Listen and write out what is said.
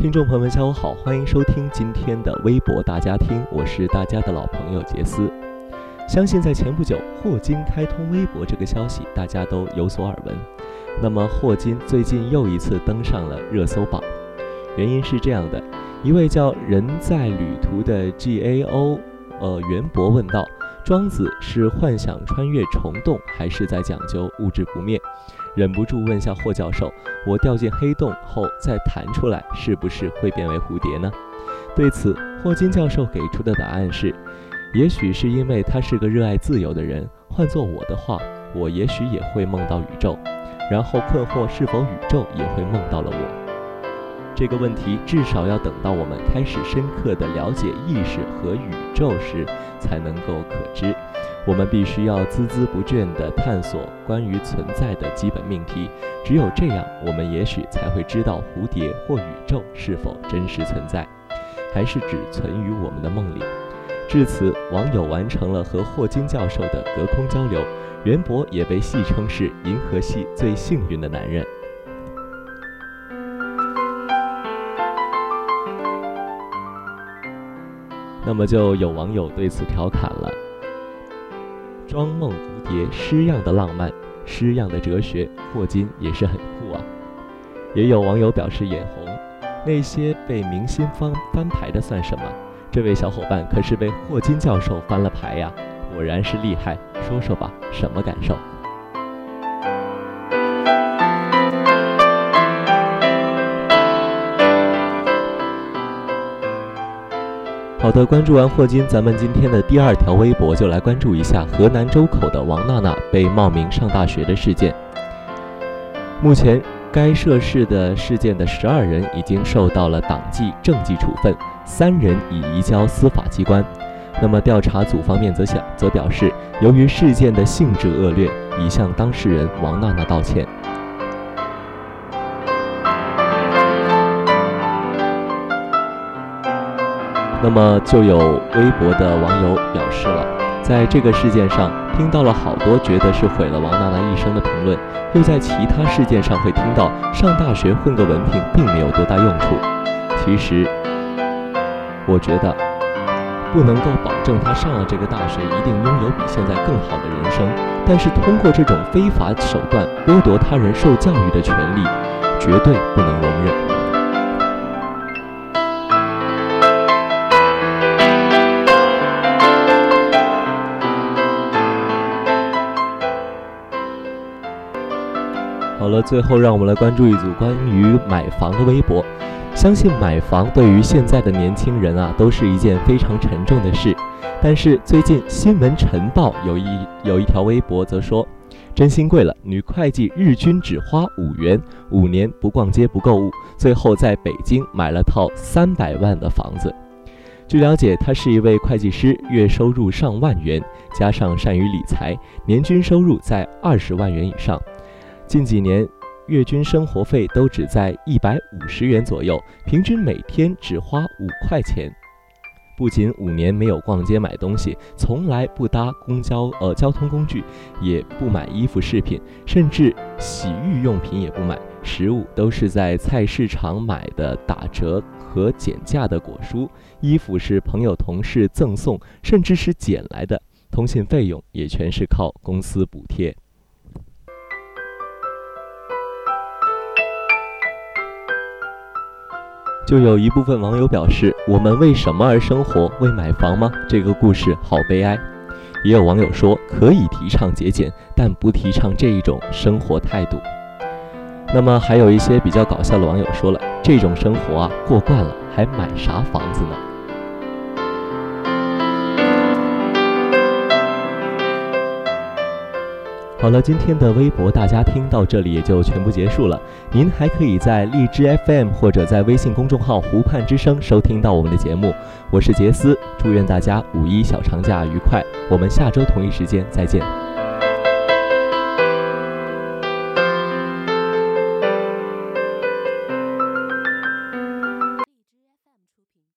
听众朋友们，下午好，欢迎收听今天的微博大家听，我是大家的老朋友杰斯。相信在前不久，霍金开通微博这个消息，大家都有所耳闻。那么，霍金最近又一次登上了热搜榜，原因是这样的：一位叫人在旅途的 GAO，呃，袁博问道：庄子是幻想穿越虫洞，还是在讲究物质不灭？忍不住问下霍教授：“我掉进黑洞后再弹出来，是不是会变为蝴蝶呢？”对此，霍金教授给出的答案是：“也许是因为他是个热爱自由的人。换做我的话，我也许也会梦到宇宙，然后困惑是否宇宙也会梦到了我。”这个问题至少要等到我们开始深刻地了解意识和宇宙时，才能够可知。我们必须要孜孜不倦地探索关于存在的基本命题，只有这样，我们也许才会知道蝴蝶或宇宙是否真实存在，还是只存于我们的梦里。至此，网友完成了和霍金教授的隔空交流，袁博也被戏称是银河系最幸运的男人。那么，就有网友对此调侃了。庄梦蝴蝶诗样的浪漫，诗样的哲学，霍金也是很酷啊。也有网友表示眼红，那些被明星翻翻牌的算什么？这位小伙伴可是被霍金教授翻了牌呀，果然是厉害。说说吧，什么感受？好的，关注完霍金，咱们今天的第二条微博就来关注一下河南周口的王娜娜被冒名上大学的事件。目前，该涉事的事件的十二人已经受到了党纪政纪处分，三人已移交司法机关。那么，调查组方面则想则表示，由于事件的性质恶劣，已向当事人王娜娜道歉。那么就有微博的网友表示了，在这个事件上听到了好多觉得是毁了王娜娜一生的评论，又在其他事件上会听到上大学混个文凭并没有多大用处。其实，我觉得不能够保证他上了这个大学一定拥有比现在更好的人生，但是通过这种非法手段剥夺他人受教育的权利，绝对不能容忍。好了，最后让我们来关注一组关于买房的微博。相信买房对于现在的年轻人啊，都是一件非常沉重的事。但是最近新闻晨报有一有一条微博则说，真心贵了，女会计日均只花五元，五年不逛街不购物，最后在北京买了套三百万的房子。据了解，他是一位会计师，月收入上万元，加上善于理财，年均收入在二十万元以上。近几年，月均生活费都只在一百五十元左右，平均每天只花五块钱。不仅五年没有逛街买东西，从来不搭公交呃交通工具，也不买衣服饰品，甚至洗浴用品也不买，食物都是在菜市场买的打折和减价的果蔬，衣服是朋友同事赠送，甚至是捡来的，通信费用也全是靠公司补贴。就有一部分网友表示：“我们为什么而生活？为买房吗？”这个故事好悲哀。也有网友说：“可以提倡节俭，但不提倡这一种生活态度。”那么还有一些比较搞笑的网友说了：“这种生活啊，过惯了，还买啥房子呢？”好了，今天的微博大家听到这里也就全部结束了。您还可以在荔枝 FM 或者在微信公众号“湖畔之声”收听到我们的节目。我是杰斯，祝愿大家五一小长假愉快。我们下周同一时间再见。